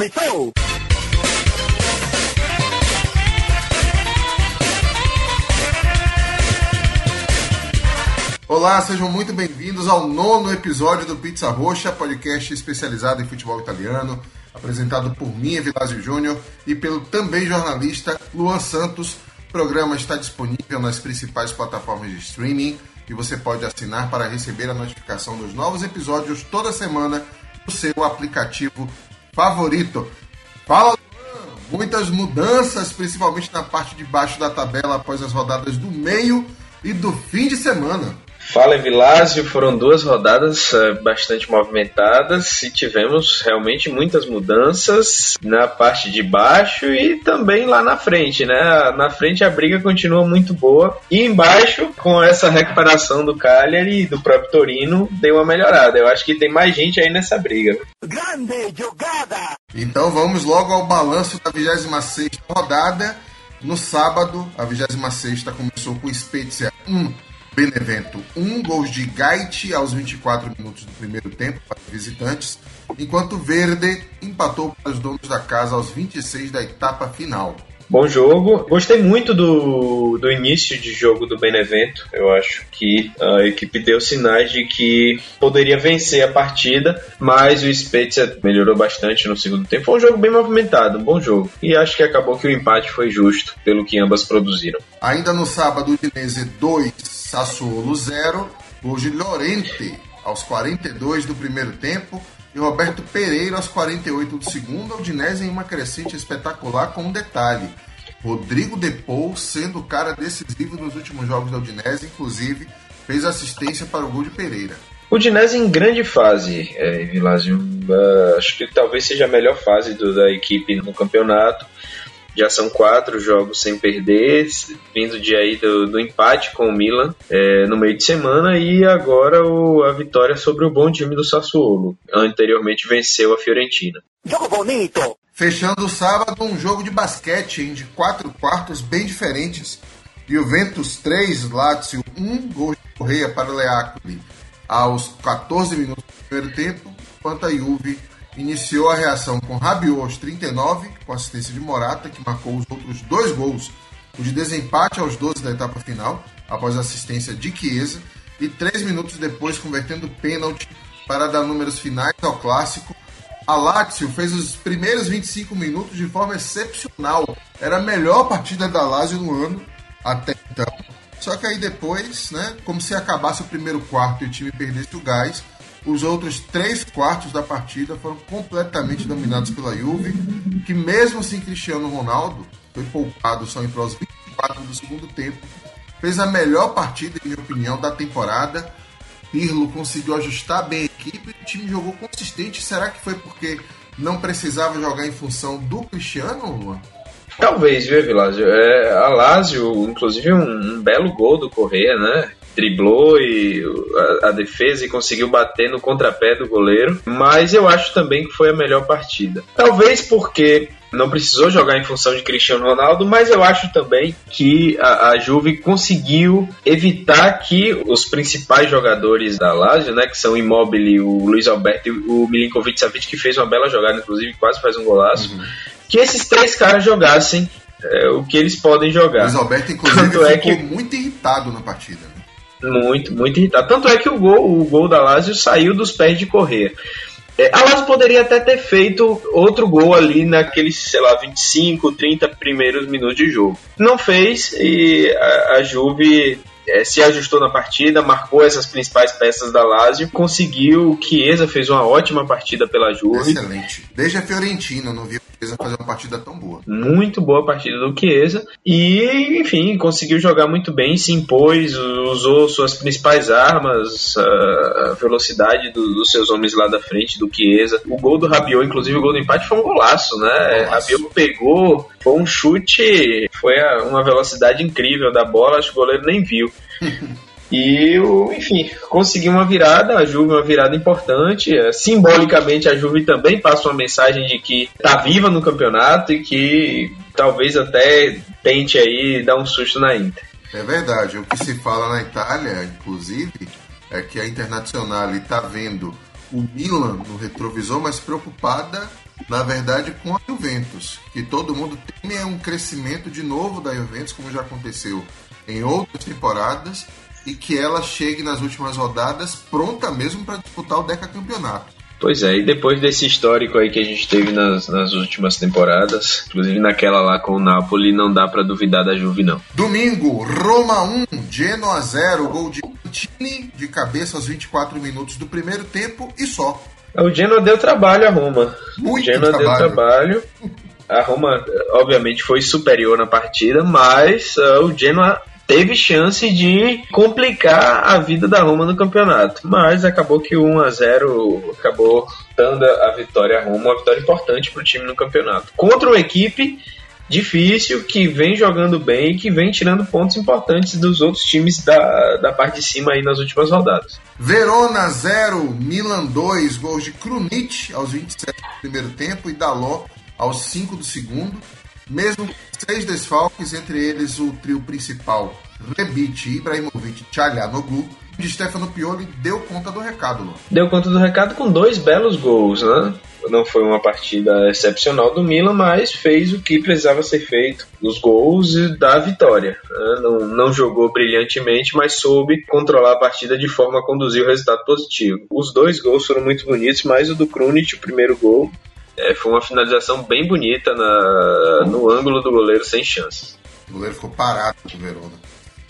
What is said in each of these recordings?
Começou! Olá, sejam muito bem-vindos ao nono episódio do Pizza Roxa, podcast especializado em futebol italiano, apresentado por mim, Evilásio Júnior, e pelo também jornalista Luan Santos. O programa está disponível nas principais plataformas de streaming e você pode assinar para receber a notificação dos novos episódios toda semana no seu aplicativo favorito. Fala! Muitas mudanças, principalmente na parte de baixo da tabela após as rodadas do meio e do fim de semana. Fala Vilásio, foram duas rodadas uh, bastante movimentadas e tivemos realmente muitas mudanças na parte de baixo e também lá na frente, né? Na frente a briga continua muito boa e embaixo, com essa recuperação do Cagliari e do próprio Torino, deu uma melhorada. Eu acho que tem mais gente aí nessa briga. Grande jogada! Então vamos logo ao balanço da 26 rodada. No sábado, a 26 começou com Spezia 1. Benevento, um gol de Gaiti aos 24 minutos do primeiro tempo para visitantes, enquanto Verde empatou para os donos da casa aos 26 da etapa final. Bom jogo. Gostei muito do, do início de jogo do Benevento. Eu acho que a equipe deu sinais de que poderia vencer a partida, mas o Spezia melhorou bastante no segundo tempo. Foi um jogo bem movimentado, um bom jogo. E acho que acabou que o empate foi justo pelo que ambas produziram. Ainda no sábado, Udinese 2, Sassuolo 0, hoje Lorente aos 42 do primeiro tempo e Roberto Pereira aos 48 do segundo. A Udinese em uma crescente espetacular com um detalhe. Rodrigo Depou sendo o cara decisivo nos últimos jogos da Udinese, inclusive fez assistência para o gol de Pereira. Udinese em grande fase, é, Vilásio. Uh, acho que talvez seja a melhor fase do, da equipe no campeonato. Já são quatro jogos sem perder, vindo de aí do, do empate com o Milan é, no meio de semana e agora o, a vitória sobre o bom time do Sassuolo. Anteriormente venceu a Fiorentina. Jogo bonito! Fechando o sábado, um jogo de basquete em de quatro quartos bem diferentes. Juventus 3, Lazio 1, gol de Correia para o Leacoli aos 14 minutos do primeiro tempo, enquanto a Juve iniciou a reação com Rabiot aos 39, com assistência de Morata, que marcou os outros dois gols, o de desempate aos 12 da etapa final, após assistência de Chiesa, e três minutos depois convertendo pênalti para dar números finais ao clássico. A Lazio fez os primeiros 25 minutos de forma excepcional. Era a melhor partida da Lazio no ano até então. Só que aí depois, né, como se acabasse o primeiro quarto e o time perdesse o gás, os outros três quartos da partida foram completamente dominados pela Juve, que mesmo sem Cristiano Ronaldo, foi poupado só entrou aos 24 do segundo tempo, fez a melhor partida, em minha opinião, da temporada. Pirlo conseguiu ajustar bem a equipe o time jogou consistente. Será que foi porque não precisava jogar em função do Cristiano, Luan? Talvez, viu, Vilásio? É, a Lazio, inclusive, um, um belo gol do Correia, né? Driblou e a, a, defesa e conseguiu bater no contrapé do goleiro, mas eu acho também que foi a melhor partida. Talvez porque não precisou jogar em função de Cristiano Ronaldo, mas eu acho também que a, a Juve conseguiu evitar que os principais jogadores da Lazio, né, que são o Immobile, o Luiz Alberto e o Milinkovic Savic, que fez uma bela jogada, inclusive quase faz um golaço, uhum. que esses três caras jogassem é, o que eles podem jogar. Luiz Alberto, inclusive, Tanto é ficou que... muito irritado na partida. Muito, muito irritado. Tanto é que o gol, o gol da Lazio saiu dos pés de correr. É, a Lazio poderia até ter feito outro gol ali naqueles, sei lá, 25, 30 primeiros minutos de jogo. Não fez e a, a Juve é, se ajustou na partida, marcou essas principais peças da Lazio, conseguiu. O Chiesa fez uma ótima partida pela Juve. Excelente. Desde a Fiorentina, não vi Chiesa fazer uma partida tão boa. Muito boa a partida do Chiesa. E, enfim, conseguiu jogar muito bem, se impôs, usou suas principais armas, a velocidade do, dos seus homens lá da frente, do Chiesa. O gol do Rabiot, inclusive o gol do empate, foi um golaço, né? Golaço. Rabiot pegou, foi um chute, foi uma velocidade incrível da bola, acho que o goleiro nem viu. E, enfim, conseguiu uma virada, a Juve uma virada importante. É, simbolicamente, a Juve também passa uma mensagem de que está viva no campeonato e que talvez até tente aí dar um susto na Inter. É verdade. O que se fala na Itália, inclusive, é que a Internacional está vendo o Milan no retrovisor, mas preocupada na verdade, com a Juventus, que todo mundo teme é um crescimento de novo da Juventus, como já aconteceu em outras temporadas, e que ela chegue nas últimas rodadas pronta mesmo para disputar o Deca Campeonato. Pois é, e depois desse histórico aí que a gente teve nas, nas últimas temporadas, inclusive naquela lá com o Napoli, não dá para duvidar da Juve, não. Domingo, Roma 1, Genoa 0, gol de Tini de cabeça aos 24 minutos do primeiro tempo e só. O Genoa deu trabalho a Roma. Muito o Genoa trabalho. deu trabalho. A Roma, obviamente, foi superior na partida, mas uh, o Genoa teve chance de complicar a vida da Roma no campeonato. Mas acabou que o 1 a 0 acabou dando a vitória a Roma, uma vitória importante para o time no campeonato. Contra uma equipe difícil, que vem jogando bem e que vem tirando pontos importantes dos outros times da, da parte de cima aí nas últimas rodadas. Verona 0, Milan 2, gols de Krunic aos 27 do primeiro tempo e Daló aos 5 do segundo. Mesmo seis desfalques, entre eles o trio principal Rebic, Ibrahimovic e Tchalhanoglu, de Stefano Pioli deu conta do recado. Lô. Deu conta do recado com dois belos gols, né? Não foi uma partida excepcional do Milan, mas fez o que precisava ser feito, os gols e da vitória. né? Não, não jogou brilhantemente, mas soube controlar a partida de forma a conduzir o resultado positivo. Os dois gols foram muito bonitos, mas o do Krunic, o primeiro gol, é, foi uma finalização bem bonita na, no ângulo do goleiro sem chances. O goleiro ficou parado do Verona.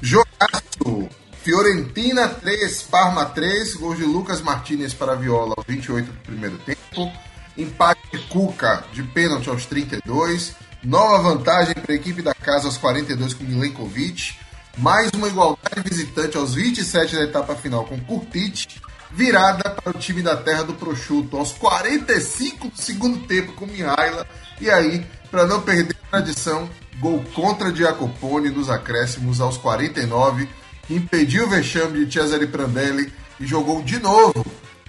Jogaço! Fiorentina 3, Parma 3, gols de Lucas Martinez para Viola aos 28 do primeiro tempo. Empate de Cuca de pênalti aos 32. Nova vantagem para a equipe da casa aos 42 com Milenkovic. Mais uma igualdade visitante aos 27 da etapa final com Kurtic. Virada para o time da terra do prosciutto aos 45 do segundo tempo com Mihaila. E aí, para não perder a tradição, gol contra Giacopone nos acréscimos aos 49, que impediu o vexame de Cesare Prandelli e jogou de novo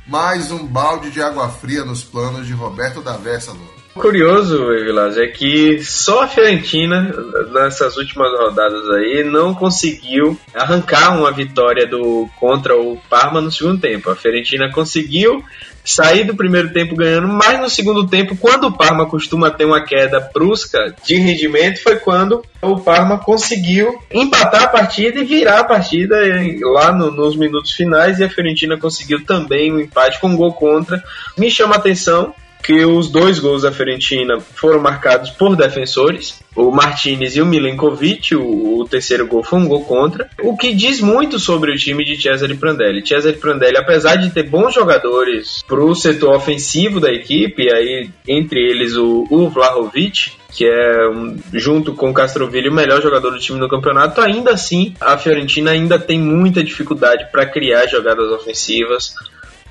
mais um balde de água fria nos planos de Roberto da Versa. Lô. Curioso, Vilas, é que só a Fiorentina, nessas últimas rodadas aí, não conseguiu arrancar uma vitória do contra o Parma no segundo tempo. A Fiorentina conseguiu sair do primeiro tempo ganhando, mas no segundo tempo, quando o Parma costuma ter uma queda brusca de rendimento, foi quando o Parma conseguiu empatar a partida e virar a partida lá no- nos minutos finais e a Fiorentina conseguiu também um empate com um gol contra. Me chama a atenção que os dois gols da Fiorentina foram marcados por defensores, o Martinez e o Milenkovic, o, o terceiro gol foi um gol contra, o que diz muito sobre o time de Cesare Prandelli. Cesare Prandelli, apesar de ter bons jogadores para o setor ofensivo da equipe, aí entre eles o, o Vlahovic, que é, junto com o o melhor jogador do time no campeonato, ainda assim a Fiorentina ainda tem muita dificuldade para criar jogadas ofensivas.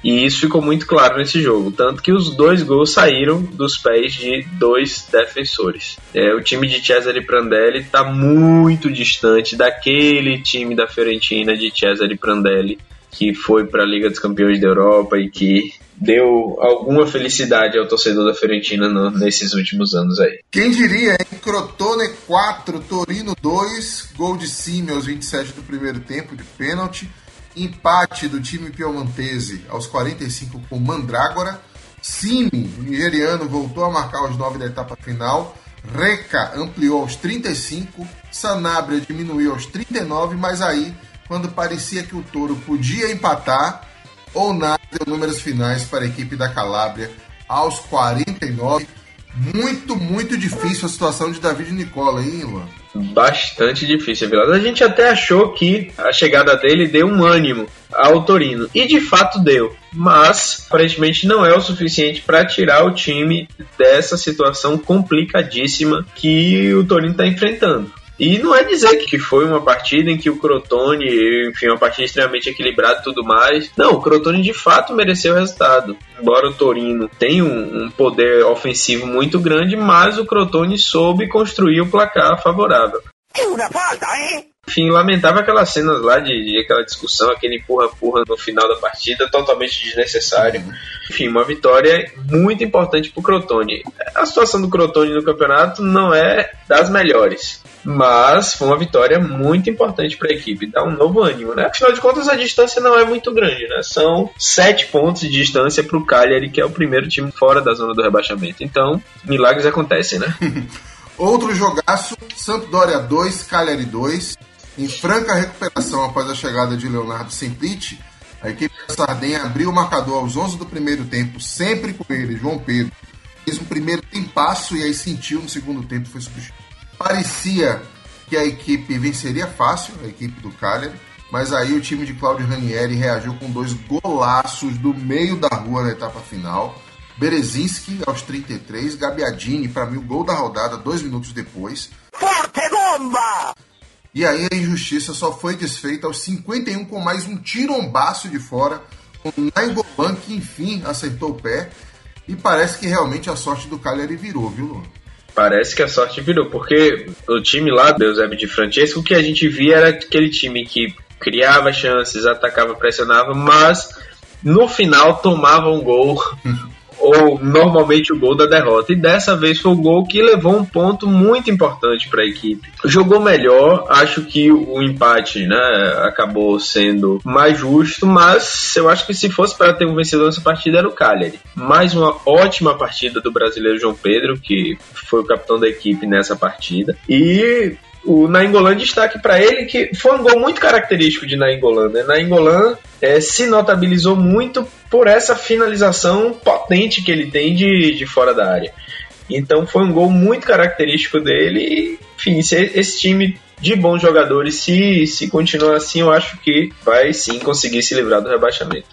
E isso ficou muito claro nesse jogo. Tanto que os dois gols saíram dos pés de dois defensores. É, o time de Cesare Prandelli está muito distante daquele time da Fiorentina de Cesare Prandelli que foi para a Liga dos Campeões da Europa e que deu alguma felicidade ao torcedor da Fiorentina no, nesses últimos anos aí. Quem diria, hein? Crotone 4, Torino 2, gol de Sime aos 27 do primeiro tempo de pênalti. Empate do time piemontese aos 45 com Mandrágora. Sime, o nigeriano, voltou a marcar aos 9 da etapa final. Reca ampliou aos 35. Sanabria diminuiu aos 39, mas aí, quando parecia que o Toro podia empatar, ou nada deu números finais para a equipe da Calábria aos 49. Muito, muito difícil a situação de David Nicola, hein, Luan? Bastante difícil, Vilas. A gente até achou que a chegada dele deu um ânimo ao Torino. E de fato deu. Mas aparentemente não é o suficiente para tirar o time dessa situação complicadíssima que o Torino está enfrentando. E não é dizer que foi uma partida em que o Crotone, enfim, uma partida extremamente equilibrada e tudo mais. Não, o Crotone de fato mereceu o resultado. Embora o Torino tenha um, um poder ofensivo muito grande, mas o Crotone soube construir o placar favorável. È una falta, eh? Enfim, lamentava aquelas cenas lá de, de aquela discussão, aquele empurra-empurra no final da partida, totalmente desnecessário. Enfim, uma vitória muito importante pro Crotone. A situação do Crotone no campeonato não é das melhores. Mas foi uma vitória muito importante para a equipe, dá um novo ânimo, né? Afinal de contas, a distância não é muito grande, né? São sete pontos de distância para o Cagliari, que é o primeiro time fora da zona do rebaixamento. Então, milagres acontecem, né? Outro jogaço, Sampdoria 2, Cagliari 2. Em franca recuperação após a chegada de Leonardo Semplice, a equipe da Sardenha abriu o marcador aos 11 do primeiro tempo, sempre com ele, João Pedro. Fez um primeiro tempasso e aí sentiu no segundo tempo, foi substituído. Parecia que a equipe venceria fácil, a equipe do Cagliari, mas aí o time de Claudio Ranieri reagiu com dois golaços do meio da rua na etapa final. Berezinski aos 33, Gabiadini, para mim, o gol da rodada dois minutos depois. Forte bomba! E aí a injustiça só foi desfeita aos 51 com mais um tirombaço de fora, com Nainggolan que enfim acertou o pé. E parece que realmente a sorte do Cagliari virou, viu, Luan? Parece que a sorte virou, porque o time lá do Eusébio de Francesco, o que a gente via era aquele time que criava chances, atacava, pressionava, mas no final tomava um gol ou normalmente o gol da derrota. E dessa vez foi o gol que levou um ponto muito importante para a equipe. Jogou melhor, acho que o empate né, acabou sendo mais justo, mas eu acho que se fosse para ter um vencedor nessa partida era o Cagliari. Mais uma ótima partida do brasileiro João Pedro, que foi o capitão da equipe nessa partida. E o Nainggolan destaque para ele que foi um gol muito característico de Nainggolan. Né? Nainggolan é, se notabilizou muito por essa finalização potente que ele tem de, de fora da área. Então foi um gol muito característico dele. E, enfim, se esse time de bons jogadores, se, se continuar assim, eu acho que vai sim conseguir se livrar do rebaixamento.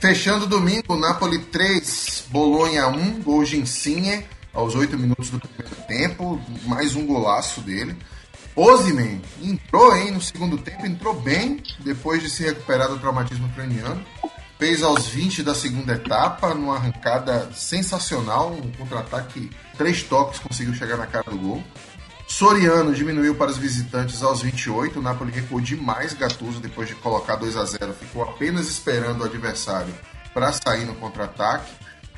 Fechando domingo, Napoli 3, Bolonha 1, gol de Insigne aos 8 minutos do primeiro tempo, mais um golaço dele. Ozyman entrou hein, no segundo tempo, entrou bem depois de se recuperar do traumatismo craniano. Fez aos 20 da segunda etapa, numa arrancada sensacional, um contra-ataque, três toques, conseguiu chegar na cara do gol. Soriano diminuiu para os visitantes aos 28, o Napoli recuou demais Gattuso depois de colocar 2 a 0 ficou apenas esperando o adversário para sair no contra-ataque.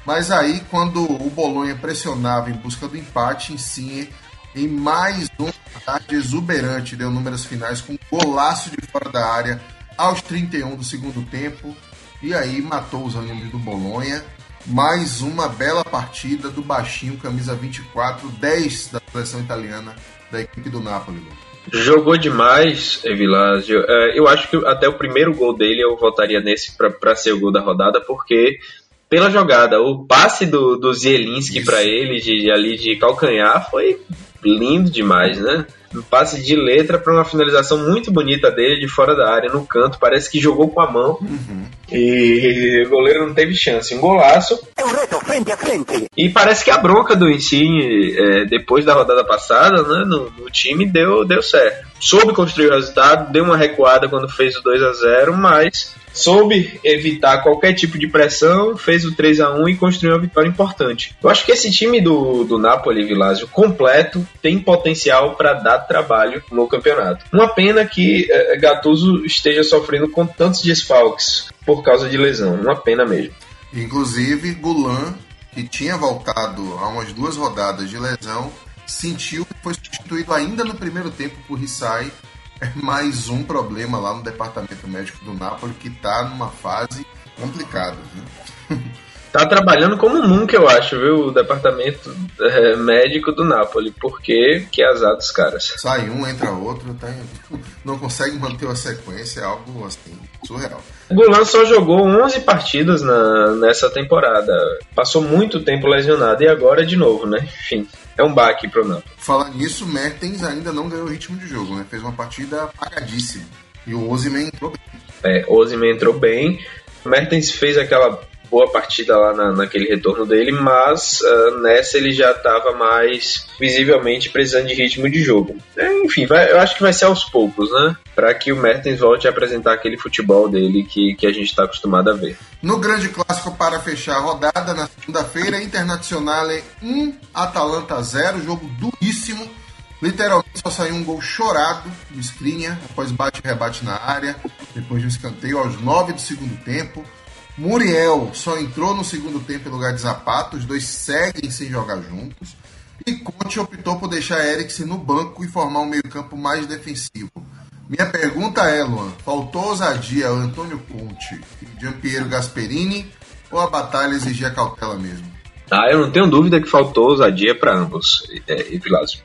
Mas aí, quando o Bolonha pressionava em busca do empate, Insigne em mais um ataque exuberante, deu números finais com um golaço de fora da área aos 31 do segundo tempo. E aí matou os ânimos do Bolonha. Mais uma bela partida do baixinho, camisa 24, 10 da seleção italiana da equipe do Napoli. Jogou demais, Evilásio. É, eu acho que até o primeiro gol dele eu votaria nesse para ser o gol da rodada, porque pela jogada, o passe do, do Zielinski para ele, de, ali de calcanhar, foi lindo demais, né? Um passe de letra para uma finalização muito bonita dele de fora da área, no canto. Parece que jogou com a mão. Uhum. E o goleiro não teve chance. Um golaço. É um reto, frente a frente. E parece que a bronca do Insigne, é, depois da rodada passada, né, no, no, time, deu, deu certo. Soube construir o resultado, deu uma recuada quando fez o 2 a 0 mas soube evitar qualquer tipo de pressão, fez o 3 a 1 e construiu uma vitória importante. Eu acho que esse time do, do Napoli, Vilásio, completo, tem potencial para dar trabalho no campeonato. Uma pena que é, Gattuso esteja sofrendo com tantos desfalques por causa de lesão. Uma pena mesmo. Inclusive, Gulan, que tinha voltado há umas duas rodadas de lesão, sentiu que foi substituído ainda no primeiro tempo por Rissai é mais um problema lá no departamento médico do Napoli que está numa fase complicada. Viu? Tá trabalhando como nunca, eu acho, viu? O departamento é, médico do Napoli, porque que azar dos caras. Sai um, entra outro, tá, não consegue manter a sequência, é algo assim, surreal. O Golan só jogou 11 partidas na, nessa temporada. Passou muito tempo lesionado e agora de novo, né? Enfim é um baque pro Napoli. Falar nisso, Mertens ainda não ganhou ritmo de jogo, né? Fez uma partida apagadíssima. E o Ozyman entrou bem. É, Ozyman entrou bem. Mertens fez aquela boa partida lá na, naquele retorno dele, mas uh, nessa ele já estava mais visivelmente precisando de ritmo de jogo. É, enfim, vai, eu acho que vai ser aos poucos, né? Para que o Mertens volte a apresentar aquele futebol dele que, que a gente está acostumado a ver. No grande clássico para fechar a rodada, na segunda-feira, Internazionale 1, Atalanta 0, jogo duríssimo. Literalmente só saiu um gol chorado do Skriniar, após bate e rebate na área, depois de um escanteio aos 9 do segundo tempo. Muriel só entrou no segundo tempo em lugar de Zapata, os dois seguem sem jogar juntos. E Conte optou por deixar Eriksen no banco e formar um meio-campo mais defensivo. Minha pergunta é, Luan, faltou ousadia ao Antônio Conte e Giampiero Gasperini ou a batalha exigia cautela mesmo? Ah, eu não tenho dúvida que faltou ousadia para ambos, é,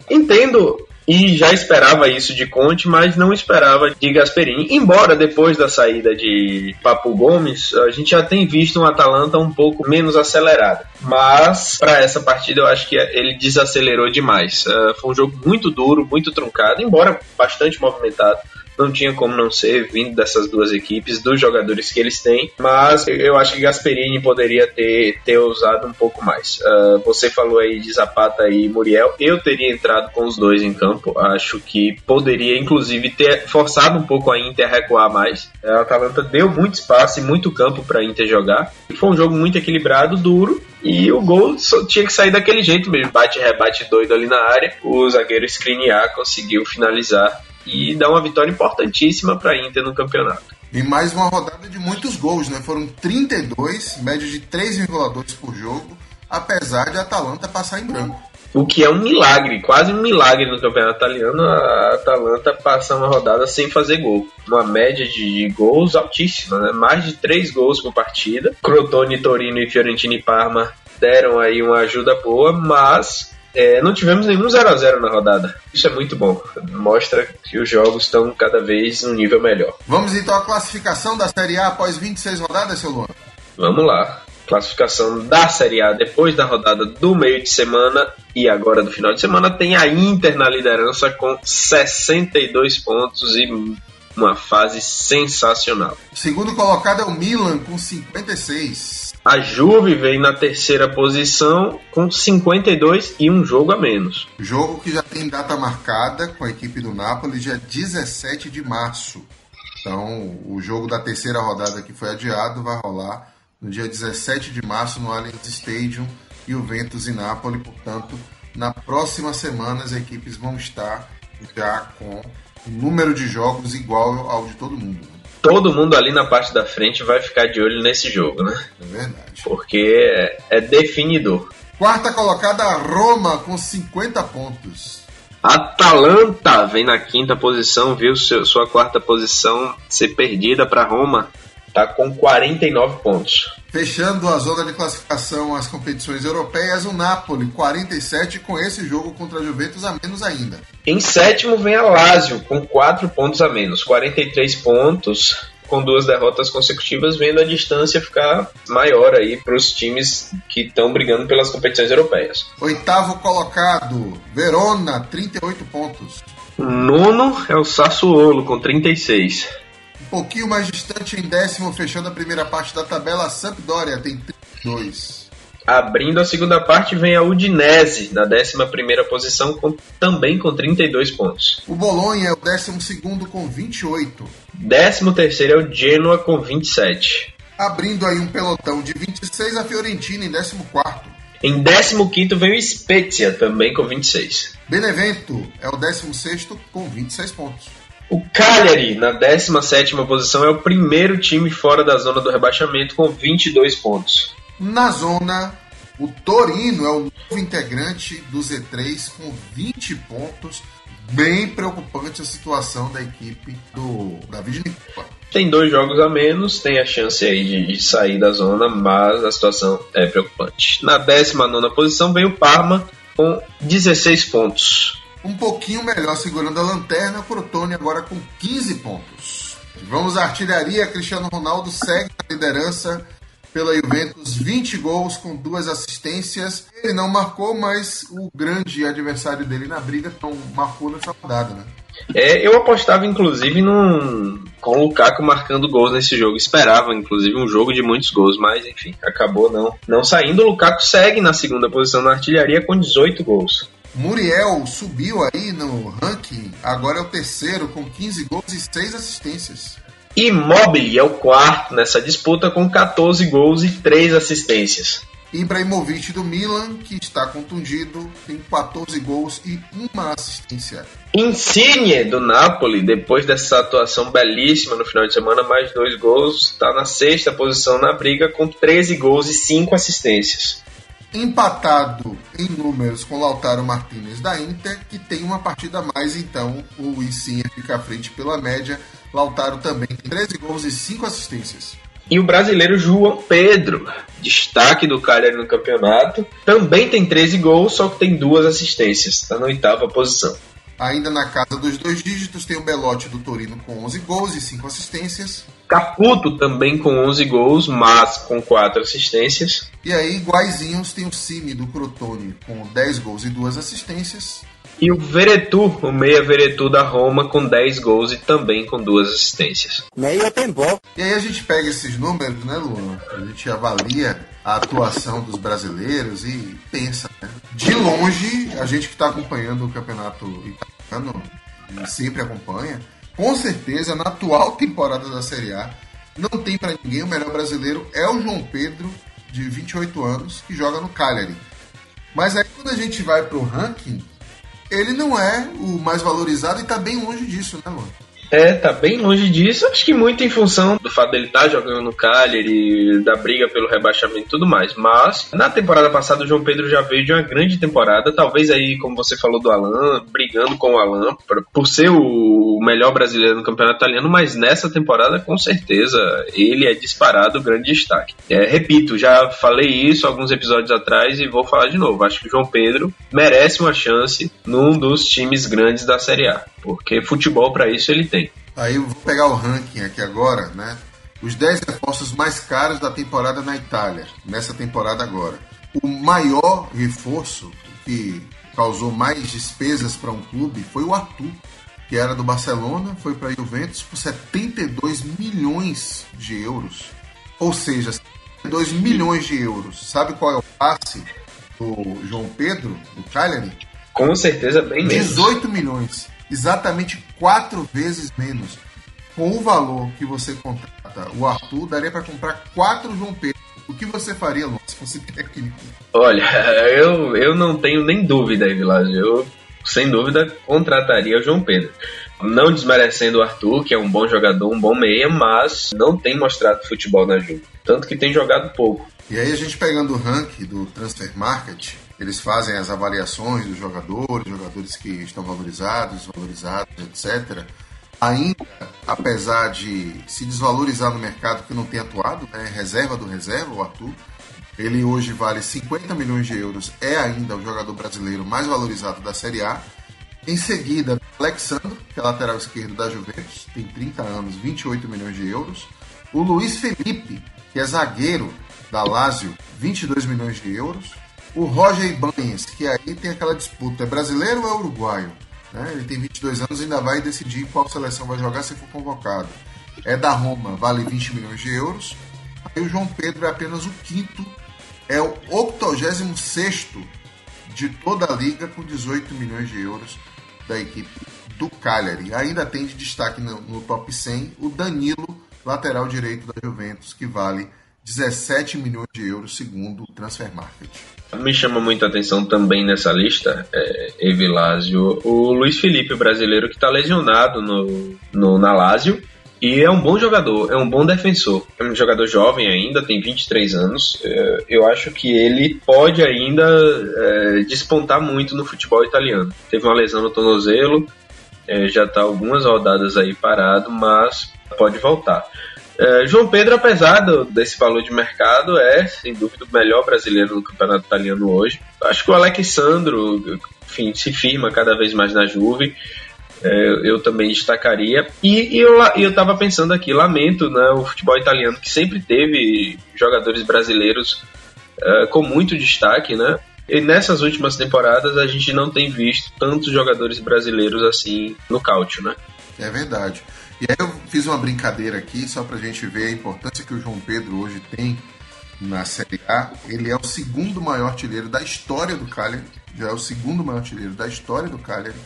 Entendo e já esperava isso de Conte, mas não esperava de Gasperini. Embora depois da saída de Papo Gomes, a gente já tem visto um Atalanta um pouco menos acelerado. Mas para essa partida eu acho que ele desacelerou demais. Uh, foi um jogo muito duro, muito truncado, embora bastante movimentado não tinha como não ser vindo dessas duas equipes, dos jogadores que eles têm, mas eu acho que Gasperini poderia ter, ter usado um pouco mais. Uh, você falou aí de Zapata e Muriel, eu teria entrado com os dois em campo, acho que poderia inclusive ter forçado um pouco a Inter a recuar mais. A Atalanta deu muito espaço e muito campo para a Inter jogar, foi um jogo muito equilibrado, duro, e o gol tinha que sair daquele jeito mesmo, bate-rebate doido ali na área, o zagueiro Skriniar conseguiu finalizar e dá uma vitória importantíssima para a Inter no campeonato. E mais uma rodada de muitos gols, né? Foram 32, média de 3,2 por jogo, apesar de a Atalanta passar em branco. O que é um milagre, quase um milagre no campeonato italiano, a Atalanta passar uma rodada sem fazer gol. Uma média de gols altíssima, né? Mais de 3 gols por partida. Crotone, Torino e Fiorentina e Parma deram aí uma ajuda boa, mas é, não tivemos nenhum 0 a 0 na rodada. Isso é muito bom. Mostra que os jogos estão cada vez um nível melhor. Vamos então à classificação da Série A após 26 rodadas, seu Luan? Vamos lá. Classificação da Série A depois da rodada do meio de semana e agora do final de semana tem a Inter na liderança com 62 pontos e uma fase sensacional. O segundo colocado é o Milan com 56. A Juve vem na terceira posição com 52 e um jogo a menos. Jogo que já tem data marcada com a equipe do Napoli, dia 17 de março. Então, o jogo da terceira rodada que foi adiado vai rolar no dia 17 de março no Allianz Stadium, Juventus e Napoli. Portanto, na próxima semana as equipes vão estar já com um número de jogos igual ao de todo mundo. Todo mundo ali na parte da frente vai ficar de olho nesse jogo, né? É verdade. Porque é, é definidor. Quarta colocada, Roma, com 50 pontos. Atalanta vem na quinta posição, viu sua quarta posição ser perdida para Roma. Tá com 49 pontos. Fechando a zona de classificação às competições europeias, o Napoli, 47, com esse jogo contra a Juventus a menos ainda. Em sétimo vem a Lazio, com 4 pontos a menos, 43 pontos, com duas derrotas consecutivas, vendo a distância ficar maior aí para os times que estão brigando pelas competições europeias. Oitavo colocado, Verona, 38 pontos. Nono é o Sassuolo, com 36 pouquinho mais distante em décimo, fechando a primeira parte da tabela, a Sampdoria tem 32. Abrindo a segunda parte vem a Udinese, na 11 posição, com, também com 32 pontos. O Bolonha é o 12 com 28. 13 é o Genoa com 27. Abrindo aí um pelotão de 26, a Fiorentina em 14. Em 15 vem o Spezia, também com 26. Benevento é o 16 com 26 pontos. O Cagliari, na 17 posição, é o primeiro time fora da zona do rebaixamento com 22 pontos. Na zona, o Torino é o novo integrante do Z3 com 20 pontos. Bem preocupante a situação da equipe do David Nicola. Tem dois jogos a menos, tem a chance aí de sair da zona, mas a situação é preocupante. Na 19 posição vem o Parma com 16 pontos um pouquinho melhor segurando a lanterna, Crotone agora com 15 pontos. Vamos à artilharia, Cristiano Ronaldo segue na liderança pela Juventus, 20 gols com duas assistências. Ele não marcou, mas o grande adversário dele na briga não marcou nessa rodada, né? É, eu apostava inclusive num, com o Lukaku marcando gols nesse jogo. Esperava inclusive um jogo de muitos gols, mas enfim, acabou não, não saindo. O Lukaku segue na segunda posição na artilharia com 18 gols. Muriel subiu aí no ranking, agora é o terceiro com 15 gols e 6 assistências. Immobile é o quarto nessa disputa com 14 gols e 3 assistências. Ibrahimovic do Milan, que está contundido, tem 14 gols e uma assistência. Insigne do Napoli, depois dessa atuação belíssima no final de semana, mais dois gols, está na sexta posição na briga com 13 gols e 5 assistências. Empatado em números com Lautaro Martinez da Inter, que tem uma partida a mais, então o Insigne fica à frente pela média. Lautaro também tem 13 gols e 5 assistências. E o brasileiro João Pedro, destaque do Cagliari no campeonato, também tem 13 gols, só que tem duas assistências, está na oitava posição. Ainda na casa dos dois dígitos tem o Belotti do Torino com 11 gols e 5 assistências. Caputo também com 11 gols, mas com 4 assistências. E aí, iguaizinhos, tem o Cime do Crotone com 10 gols e 2 assistências. E o Veretu, o meia Veretu da Roma, com 10 gols e também com duas assistências. Meio tempo. E aí a gente pega esses números, né, Luan? A gente avalia a atuação dos brasileiros e pensa, né? De longe, a gente que está acompanhando o campeonato italiano, e sempre acompanha, com certeza, na atual temporada da Série A, não tem para ninguém o melhor brasileiro, é o João Pedro, de 28 anos, que joga no Cagliari. Mas aí quando a gente vai pro ranking, ele não é o mais valorizado e tá bem longe disso, né, Luan? É, tá bem longe disso. Acho que muito em função do fato dele estar tá jogando no Cagliari, da briga pelo rebaixamento e tudo mais. Mas na temporada passada o João Pedro já veio de uma grande temporada. Talvez aí, como você falou do Alan, brigando com o Alan por ser o melhor brasileiro no campeonato italiano. Mas nessa temporada, com certeza, ele é disparado o grande destaque. É, repito, já falei isso alguns episódios atrás e vou falar de novo. Acho que o João Pedro merece uma chance num dos times grandes da Série A. Porque futebol para isso ele tem. Aí eu vou pegar o ranking aqui agora, né? Os 10 reforços mais caros da temporada na Itália, nessa temporada agora. O maior reforço que causou mais despesas para um clube foi o Arthur, que era do Barcelona, foi para a Juventus por 72 milhões de euros. Ou seja, 2 milhões de euros. Sabe qual é o passe do João Pedro, do Cagliari? Com certeza bem menos. 18 milhões exatamente quatro vezes menos. Com o valor que você contrata o Arthur, daria para comprar quatro João Pedro. O que você faria, Luan, se fosse técnico? Olha, eu, eu não tenho nem dúvida aí, Vilásio. Eu, sem dúvida, contrataria o João Pedro. Não desmerecendo o Arthur, que é um bom jogador, um bom meia, mas não tem mostrado futebol na Juve. Tanto que tem jogado pouco. E aí a gente pegando o ranking do Transfer Market, eles fazem as avaliações dos jogadores, jogadores que estão valorizados, desvalorizados, etc. Ainda, apesar de se desvalorizar no mercado que não tem atuado, né, reserva do reserva, o Arthur, ele hoje vale 50 milhões de euros, é ainda o jogador brasileiro mais valorizado da Série A. Em seguida, Alexandre, que é lateral esquerdo da Juventus, tem 30 anos, 28 milhões de euros. O Luiz Felipe, que é zagueiro da Lazio, 22 milhões de euros o Roger Ibanez, que aí tem aquela disputa, é brasileiro ou é uruguaio? Né? Ele tem 22 anos e ainda vai decidir qual seleção vai jogar se for convocado. É da Roma, vale 20 milhões de euros. Aí o João Pedro é apenas o quinto, é o 86 de toda a liga com 18 milhões de euros da equipe do Cagliari. Ainda tem de destaque no, no top 100 o Danilo, lateral direito da Juventus, que vale 17 milhões de euros segundo o Transfer Market. Me chama muita atenção também nessa lista, é, Evilásio, o Luiz Felipe, brasileiro que está lesionado no, no, na Lazio. E é um bom jogador, é um bom defensor. É um jogador jovem ainda, tem 23 anos. É, eu acho que ele pode ainda é, despontar muito no futebol italiano. Teve uma lesão no tornozelo, é, já está algumas rodadas aí parado, mas pode voltar. É, João Pedro, apesar do, desse valor de mercado, é sem dúvida o melhor brasileiro no campeonato italiano hoje. Acho que o Alexandro, enfim, se firma cada vez mais na Juve. É, eu também destacaria. E, e eu estava pensando aqui, lamento né, o futebol italiano, que sempre teve jogadores brasileiros é, com muito destaque, né? E nessas últimas temporadas a gente não tem visto tantos jogadores brasileiros assim no cálcio, né? É verdade. E aí eu fiz uma brincadeira aqui, só pra gente ver a importância que o João Pedro hoje tem na Série A. Ele é o segundo maior artilheiro da história do Cagliari, já é o segundo maior artilheiro da história do Cagliari.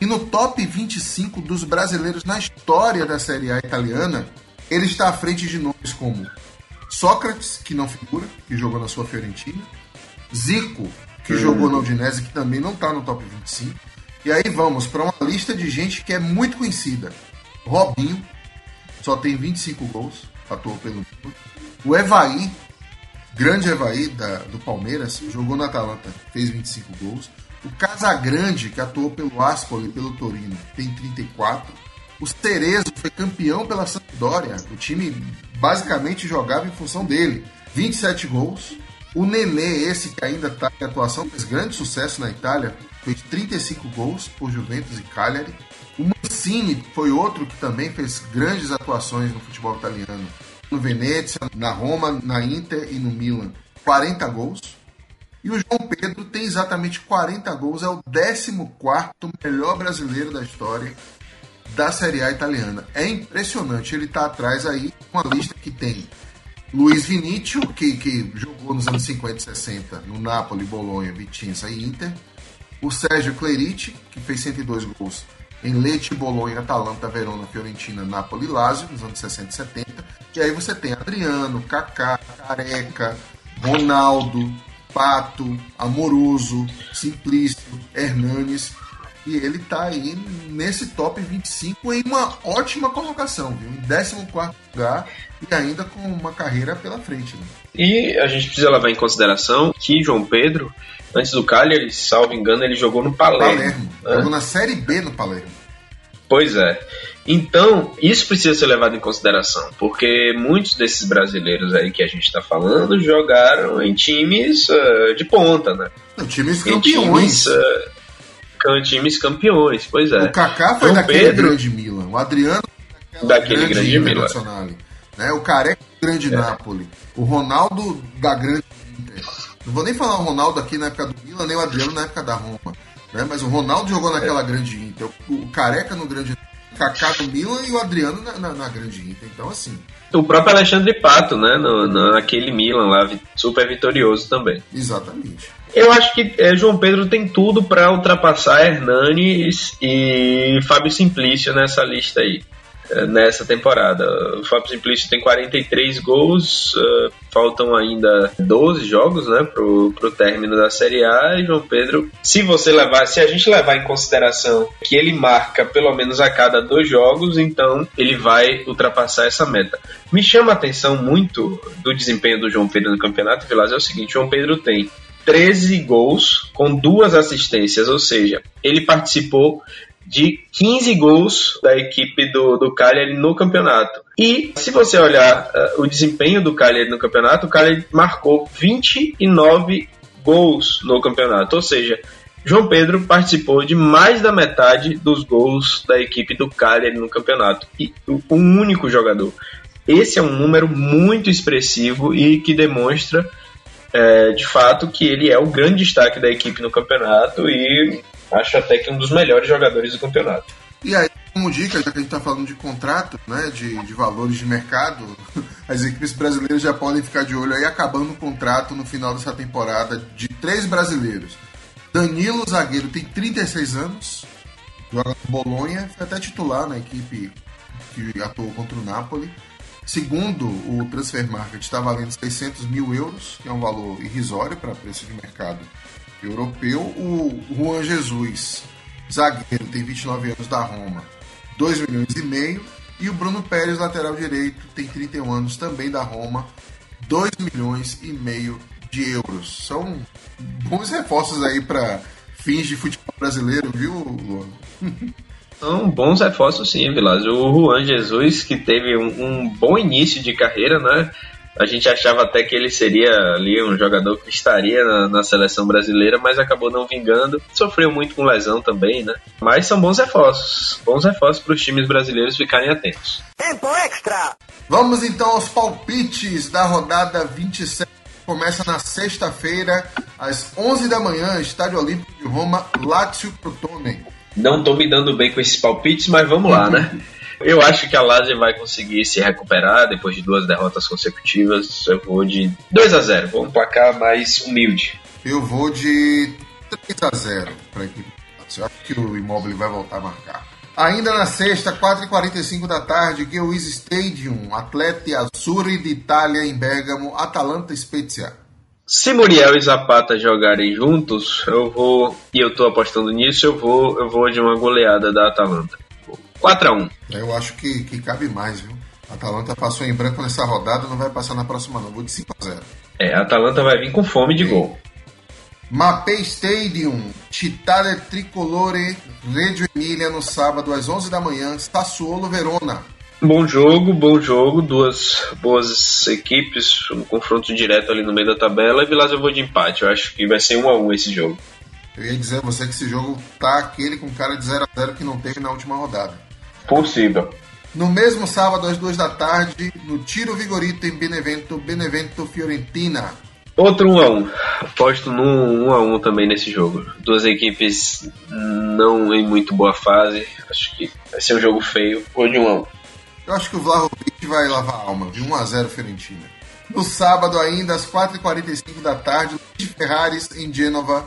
E no top 25 dos brasileiros na história da Série A italiana, ele está à frente de nomes como Sócrates, que não figura, que jogou na sua Fiorentina, Zico, que uhum. jogou na Udinese, que também não está no top 25. E aí vamos para uma lista de gente que é muito conhecida. Robinho, só tem 25 gols, atuou pelo O Evaí, Grande Evaí, da, do Palmeiras, jogou no Atalanta, fez 25 gols. O Casagrande, que atuou pelo Ascoli e pelo Torino, tem 34. O Cerezo foi campeão pela Sampdoria. O time basicamente jogava em função dele. 27 gols. O Nenê, esse que ainda está em atuação, fez grande sucesso na Itália, fez 35 gols por Juventus e Cagliari. O Mancini foi outro que também fez grandes atuações no futebol italiano. No Venezia, na Roma, na Inter e no Milan. 40 gols. E o João Pedro tem exatamente 40 gols, é o 14 melhor brasileiro da história da Série A italiana. É impressionante, ele está atrás aí, uma lista que tem Luiz Vinícius, que, que jogou nos anos 50 e 60 no Napoli, Bolonha, Vicenza e Inter. O Sérgio Clerici, que fez 102 gols em Lecce, Bolonha, Atalanta, Verona, Fiorentina, Napoli Lazio, nos anos 60 e 70. E aí você tem Adriano, Kaká, Careca, Ronaldo, Pato, Amoroso, Simplício, Hernanes. E ele está aí nesse top 25 em uma ótima colocação, viu? Em 14 lugar e ainda com uma carreira pela frente. Né? E a gente precisa levar em consideração que João Pedro, antes do Cagliari, salvo engano, ele jogou no Palermo. Palermo. Né? Jogou na Série B no Palermo. Pois é. Então, isso precisa ser levado em consideração, porque muitos desses brasileiros aí que a gente está falando jogaram em times uh, de ponta, né? Não, times campeões. Em times, uh, times campeões, pois é. O Kaká foi daquele Pedro, grande Milan, o Adriano daquele grande, grande Milan. Né? O Careca do grande é. Napoli, o Ronaldo da grande Inter. Não vou nem falar o Ronaldo aqui na época do Milan, nem o Adriano na época da Roma. Né? Mas o Ronaldo jogou naquela é. grande Inter, o Careca no grande Kaká do Milan e o Adriano na, na, na, grande Inter. Então, assim. O próprio Alexandre Pato, né? No, naquele Milan lá, super vitorioso também. Exatamente. Eu acho que é, João Pedro tem tudo para ultrapassar Hernanes e Fábio Simplício nessa lista aí. Eh, nessa temporada. O Fábio Simplício tem 43 gols, uh, faltam ainda 12 jogos né, pro, pro término da Série A. E João Pedro, se você levar, se a gente levar em consideração que ele marca pelo menos a cada dois jogos, então ele vai ultrapassar essa meta. Me chama a atenção muito do desempenho do João Pedro no campeonato, Vilas, é o seguinte: João Pedro tem 13 gols com duas assistências, ou seja, ele participou de 15 gols da equipe do, do Cagliari no campeonato. E se você olhar uh, o desempenho do Cagliari no campeonato, o Cagliari marcou 29 gols no campeonato, ou seja, João Pedro participou de mais da metade dos gols da equipe do Cagliari no campeonato. E um único jogador. Esse é um número muito expressivo e que demonstra é, de fato que ele é o grande destaque da equipe no campeonato e Acho até que um dos melhores jogadores do campeonato. E aí, como dica, já que a gente está falando de contrato, né, de, de valores de mercado, as equipes brasileiras já podem ficar de olho aí, acabando o contrato no final dessa temporada de três brasileiros. Danilo, zagueiro, tem 36 anos, joga no Bolonha, foi até titular na equipe que atuou contra o Napoli. Segundo o Transfer Market, está valendo 600 mil euros, que é um valor irrisório para preço de mercado europeu, o Juan Jesus, zagueiro, tem 29 anos da Roma, 2 milhões e meio. E o Bruno Pérez, lateral direito, tem 31 anos também da Roma, 2 milhões e meio de euros. São bons reforços aí para fins de futebol brasileiro, viu, Luan? São bons reforços sim, Vilas. O Juan Jesus, que teve um, um bom início de carreira, né? A gente achava até que ele seria ali um jogador que estaria na, na, seleção brasileira, mas acabou não vingando. Sofreu muito com lesão também, né? Mas são bons reforços. Bons reforços para os times brasileiros ficarem atentos. Tempo extra! Vamos então aos palpites da rodada 27. Começa na sexta-feira, às 11 da manhã, Estádio Olímpico de Roma, Lazio Crotone. Não estou me dando bem com esses palpites, mas vamos lá, né? Eu acho que a Lazio vai conseguir se recuperar depois de duas derrotas consecutivas. Eu vou de 2 a 0 Vou um placar mais humilde. Eu vou de 3 a 0 para a equipe. Eu acho que o Immobile vai voltar a marcar. Ainda na sexta, 4h45 da tarde, Gewiss Stadium, Atleti Azzurri de Itália em Bergamo, Atalanta Spezia. Se Muriel e Zapata jogarem juntos, eu vou, e eu tô apostando nisso, eu vou, eu vou de uma goleada da Atalanta. 4x1. Eu acho que, que cabe mais, viu? A Atalanta passou em branco nessa rodada, não vai passar na próxima, não. Vou de 5x0. É, a Atalanta vai vir com fome de gol. Mapei Stadium, Città Tricolore, Reggio Emilia, no sábado às 11 da manhã, Sassuolo Verona. Bom jogo, bom jogo, duas boas equipes, um confronto direto ali no meio da tabela e Vilas eu vou de empate, eu acho que vai ser um a um esse jogo. Eu ia dizer a você que esse jogo tá aquele com cara de 0 a 0 que não teve na última rodada. Possível. No mesmo sábado, às 2 da tarde, no Tiro Vigorito em Benevento, Benevento Fiorentina. Outro 1 a 1 Aposto no 1 a 1 também nesse jogo. Duas equipes não em muito boa fase. Acho que vai ser um jogo feio. Ou de 1 a 1 Eu acho que o Vlahovic vai lavar a alma, de 1 a 0 Fiorentina. No sábado ainda, às 4h45 da tarde, de Ferraris em Gênova,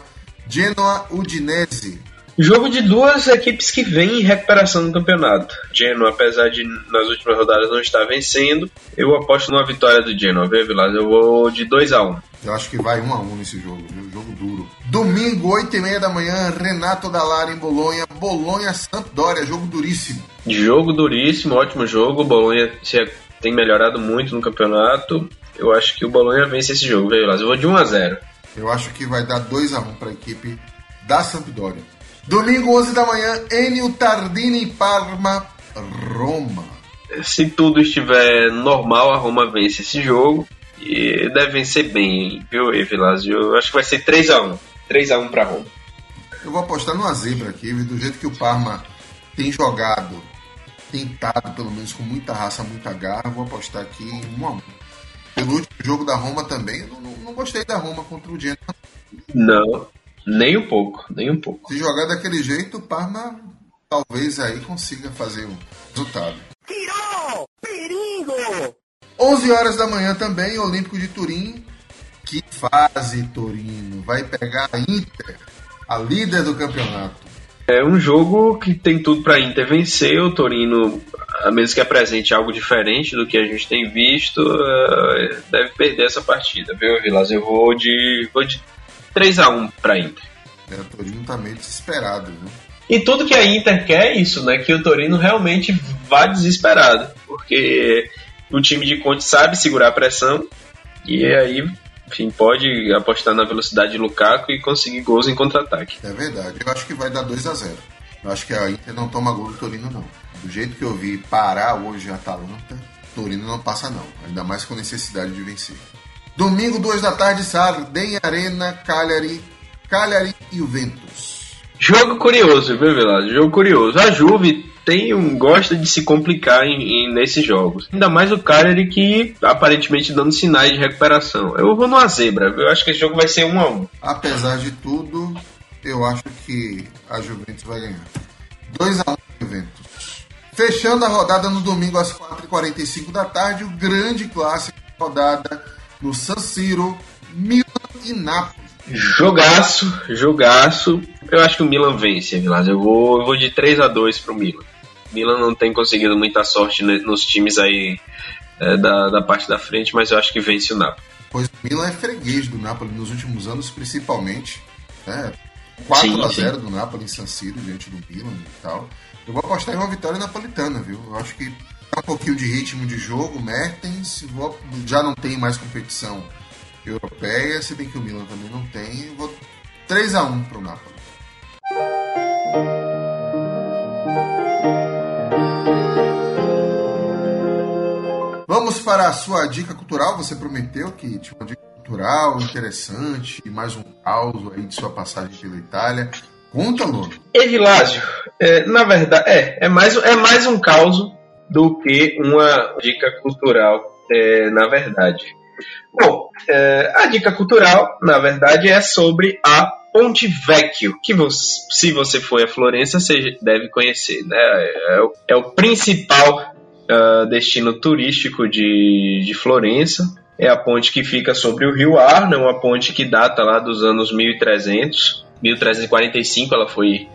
Genoa Udinese. Jogo de duas equipes que vêm em recuperação no campeonato. Genoa, apesar de nas últimas rodadas não estar vencendo, eu aposto numa vitória do Genoa, viu, Vilas? Eu vou de 2 a 1 Eu acho que vai 1 a 1 nesse jogo, viu? Jogo duro. Domingo, 8h30 da manhã, Renato Dallara em Bolonha, Bolonha Sampdoria, jogo duríssimo. Jogo duríssimo, ótimo jogo. Bolonha tem melhorado muito no campeonato. Eu acho que o Bolonha vence esse jogo, viu, Vilas? Eu vou de 1 a 0 Eu acho que vai dar 2 a 1 para a equipe da Sampdoria. Domingo, 11 da manhã, Enio Tardini Parma, Roma. Se tudo estiver normal, a Roma vence esse jogo. E deve vencer bem, viu, Evilásio? Eu acho que vai ser 3x1. 3x1 para Roma. Eu vou apostar numa zebra aqui, do jeito que o Parma tem jogado, tentado pelo menos com muita raça, muita garra. Vou apostar aqui em 1x1. Pelo último jogo da Roma também, eu não, não, não gostei da Roma contra o Genoa. Não, nem um pouco, nem um pouco. Se jogar daquele jeito, o Parma talvez aí consiga fazer um resultado. Tirou! Perigo! 11 horas da manhã também, Olímpico de Turim. Que fase, Torino! Vai pegar a Inter, a líder do campeonato. É um jogo que tem tudo para Inter vencer. O Torino, a menos que apresente algo diferente do que a gente tem visto, deve perder essa partida, viu, Vilas? Eu vou de, vou de 3 a 1 para Inter. É, o Torino tá meio desesperado, viu? E tudo que a Inter quer é isso, né? Que o Torino realmente vá desesperado. Porque o time de Conte sabe segurar a pressão. E aí, enfim, pode apostar na velocidade de Lukaku e conseguir gols em contra-ataque. É verdade. Eu acho que vai dar 2 a 0 Eu acho que a Inter não toma gol do Torino, não. Do jeito que eu vi parar hoje a Atalanta, Torino não passa, não. Ainda mais com necessidade de vencer. Domingo, 2 da tarde, Sardenha Arena, Cagliari, Cagliari e Juventus. Jogo curioso, viu, Velasco? Jogo curioso. A Juve tem um, gosta de se complicar em, em, nesses jogos. Ainda mais o Cagliari que aparentemente dando sinais de recuperação. Eu vou numa zebra. Eu acho que esse jogo vai ser 1 um a 1 um. Apesar de tudo, eu acho que a Juventus vai ganhar. 2 a 1 um, Juventus. Fechando a rodada no domingo às 4h45 da tarde, o grande clássico da rodada no San Siro, Milan e Napoli. Jogaço, jogaço. Eu acho que o Milan vence, Vilas. Eu vou, eu vou de 3 a 2 pro Milan. Milan não tem conseguido muita sorte nos times aí é, da, da parte da frente, mas eu acho que vence o Napoli. Pois o Milan é freguês do Napoli nos últimos anos, principalmente. Né? 4 sim, a 0 sim. do Napoli em San Siro, diante do Milan e tal. Eu vou apostar em uma vitória napolitana, viu? Eu acho que um pouquinho de ritmo de jogo, Mertens, já não tem mais competição europeia, se bem que o Milan também não tem. Vou 3 a 1 pro Napoli. Vamos para a sua dica cultural. Você prometeu que tinha uma dica cultural interessante e mais um caos aí de sua passagem pela Itália. Conta, Lono. Evilásio, é, na verdade, é, é, mais, é mais um caos do que uma dica cultural, é, na verdade. Bom, é, a dica cultural, na verdade, é sobre a Ponte Vecchio, que você, se você for a Florença, você deve conhecer. Né? É, o, é o principal uh, destino turístico de, de Florença. É a ponte que fica sobre o rio Arno, uma ponte que data lá dos anos 1300. 1345 ela foi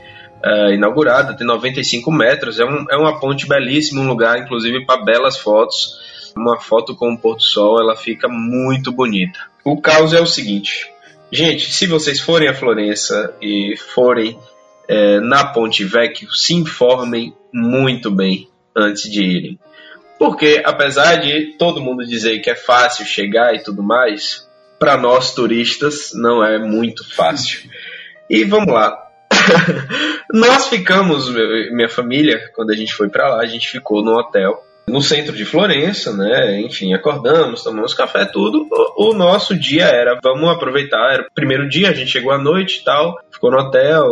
uh, inaugurada, tem 95 metros. É, um, é uma ponte belíssima, um lugar, inclusive, para belas fotos uma foto com o pôr do sol, ela fica muito bonita. O caos é o seguinte, gente, se vocês forem a Florença e forem é, na Ponte Vecchio, se informem muito bem antes de irem. Porque apesar de todo mundo dizer que é fácil chegar e tudo mais, para nós turistas não é muito fácil. E vamos lá. nós ficamos, minha família, quando a gente foi para lá, a gente ficou no hotel no centro de Florença, né? Enfim, acordamos, tomamos café, tudo. O, nosso dia era, vamos aproveitar. Era o primeiro dia, a gente chegou à noite e tal, ficou no hotel,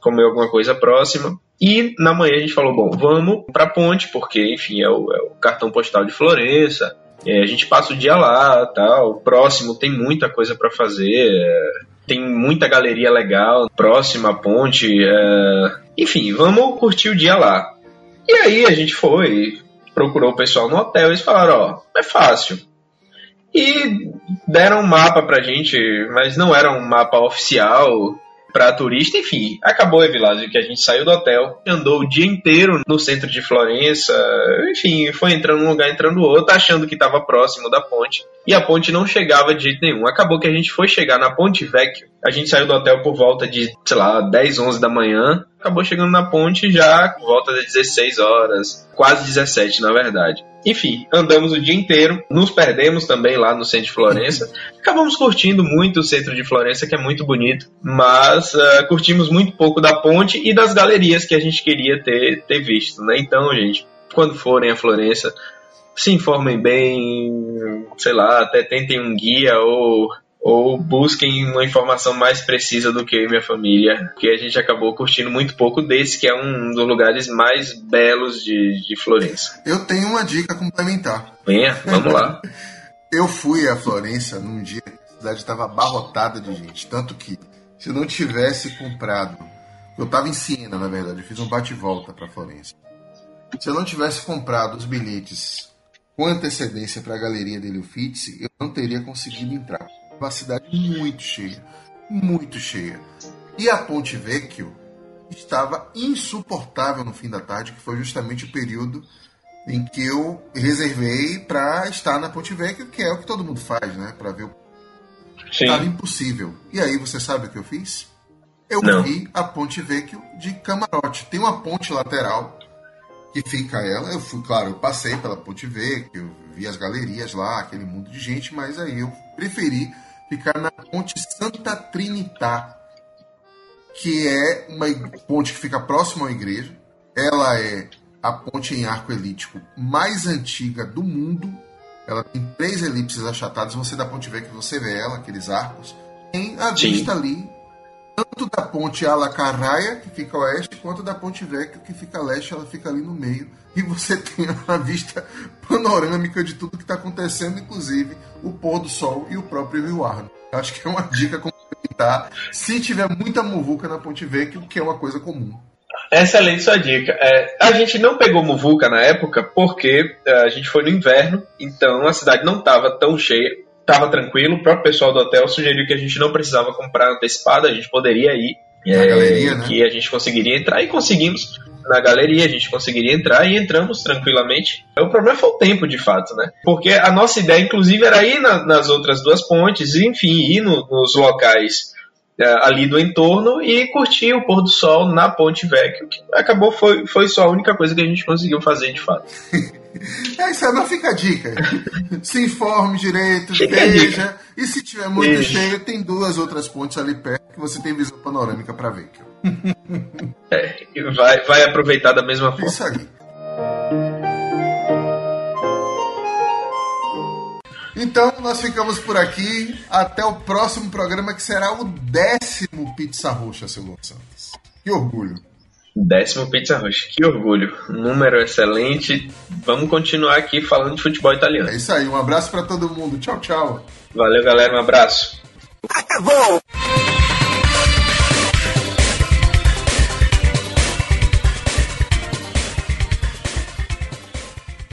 comeu alguma coisa próxima. E na manhã a gente falou, bom, vamos pra ponte, porque, enfim, é o, é o cartão postal de Florença. É, a gente passa o dia lá, tal. Próximo tem muita coisa para fazer. É, tem muita galeria legal próxima à ponte. É, enfim, vamos curtir o dia lá. E aí a gente foi, procurou o pessoal no hotel eles falaram, ó, é fácil. E deram um mapa pra gente, mas não era um mapa oficial para turista, enfim. Acabou, Evilásio, que a gente saiu do hotel, andou o dia inteiro no centro de Florença, enfim, foi entrando um lugar, entrando outro, achando que estava próximo da ponte. E a ponte não chegava de jeito nenhum. Acabou que a gente foi chegar na Ponte Vecchio. A gente saiu do hotel por volta de, sei lá, 10, 11 da manhã acabou chegando na ponte já por volta das 16 horas, quase 17 na verdade. Enfim, andamos o dia inteiro, nos perdemos também lá no centro de Florença. Acabamos curtindo muito o centro de Florença, que é muito bonito, mas uh, curtimos muito pouco da ponte e das galerias que a gente queria ter, ter visto, né? Então, gente, quando forem a Florença, se informem bem, sei lá, até tentem um guia ou ou busquem uma informação mais precisa do que eu e minha família, que a gente acabou curtindo muito pouco desse, que é um dos lugares mais belos de, de Florença. Eu tenho uma dica complementar. Venha, vamos lá. eu fui a Florença num dia que a cidade estava abarrotada de gente, tanto que se eu não tivesse comprado, eu estava em Siena, na verdade, eu fiz um bate-volta para Florença. Se eu não tivesse comprado os bilhetes com antecedência para a galeria dele Uffizi, eu não teria conseguido entrar uma cidade muito cheia, muito cheia. E a Ponte Vecchio estava insuportável no fim da tarde, que foi justamente o período em que eu reservei para estar na Ponte Vecchio, que é o que todo mundo faz, né? Para ver o. Estava impossível. E aí você sabe o que eu fiz? Eu Não. vi a Ponte Vecchio de camarote. Tem uma ponte lateral que fica ela. Eu fui, claro, eu passei pela Ponte Vecchio, vi as galerias lá, aquele mundo de gente, mas aí eu preferi ficar na Ponte Santa Trinità, que é uma ponte que fica próxima à igreja. Ela é a ponte em arco elíptico mais antiga do mundo. Ela tem três elipses achatadas. Você da ponte vê que você vê ela, aqueles arcos. Tem a Sim. vista ali, tanto da ponte Ala Carraia, que fica a oeste, quanto da ponte Vecchio, que fica a leste. Ela fica ali no meio. E você tem uma vista panorâmica de tudo que está acontecendo, inclusive o pôr do sol e o próprio Rio Arno. Acho que é uma dica complementar se tiver muita muvuca na Ponte Vecchio, que é uma coisa comum. Excelente sua dica. É, a gente não pegou muvuca na época porque é, a gente foi no inverno, então a cidade não estava tão cheia, estava tranquilo. O próprio pessoal do hotel sugeriu que a gente não precisava comprar antecipado, a gente poderia ir. Na é, galeria, né? Que a gente conseguiria entrar e conseguimos na galeria, a gente conseguiria entrar e entramos tranquilamente. O problema foi o tempo, de fato, né? Porque a nossa ideia, inclusive, era ir na, nas outras duas pontes, enfim, ir no, nos locais uh, ali do entorno e curtir o pôr do sol na Ponte Vecchio, que acabou, foi, foi só a única coisa que a gente conseguiu fazer, de fato. É isso aí, não fica a dica. Se informe direito, fica veja. E se tiver muito isso. cheio, tem duas outras pontes ali perto que você tem visão panorâmica para ver. É, vai, vai aproveitar da mesma forma. Isso aí. Então, nós ficamos por aqui. Até o próximo programa, que será o décimo Pizza Roxa, seu Santos. Que orgulho. Décimo Pizza Roxa, que orgulho. Número excelente. Vamos continuar aqui falando de futebol italiano. É isso aí, um abraço para todo mundo. Tchau, tchau. Valeu, galera, um abraço. Acabou!